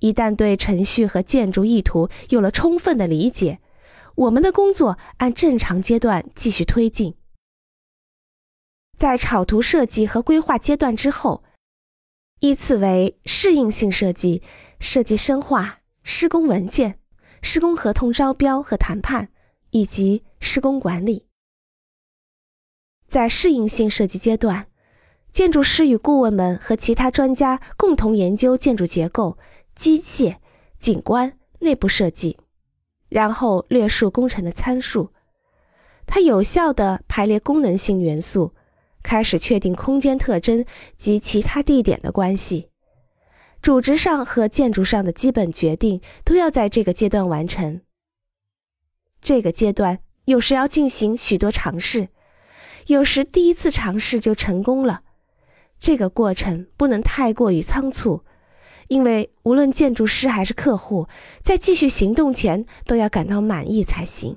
一旦对程序和建筑意图有了充分的理解，我们的工作按正常阶段继续推进。在草图设计和规划阶段之后，依次为适应性设计、设计深化、施工文件、施工合同招标和谈判，以及施工管理。在适应性设计阶段，建筑师与顾问们和其他专家共同研究建筑结构、机械、景观、内部设计，然后列述工程的参数。它有效地排列功能性元素。开始确定空间特征及其他地点的关系，组织上和建筑上的基本决定都要在这个阶段完成。这个阶段有时要进行许多尝试，有时第一次尝试就成功了。这个过程不能太过于仓促，因为无论建筑师还是客户，在继续行动前都要感到满意才行。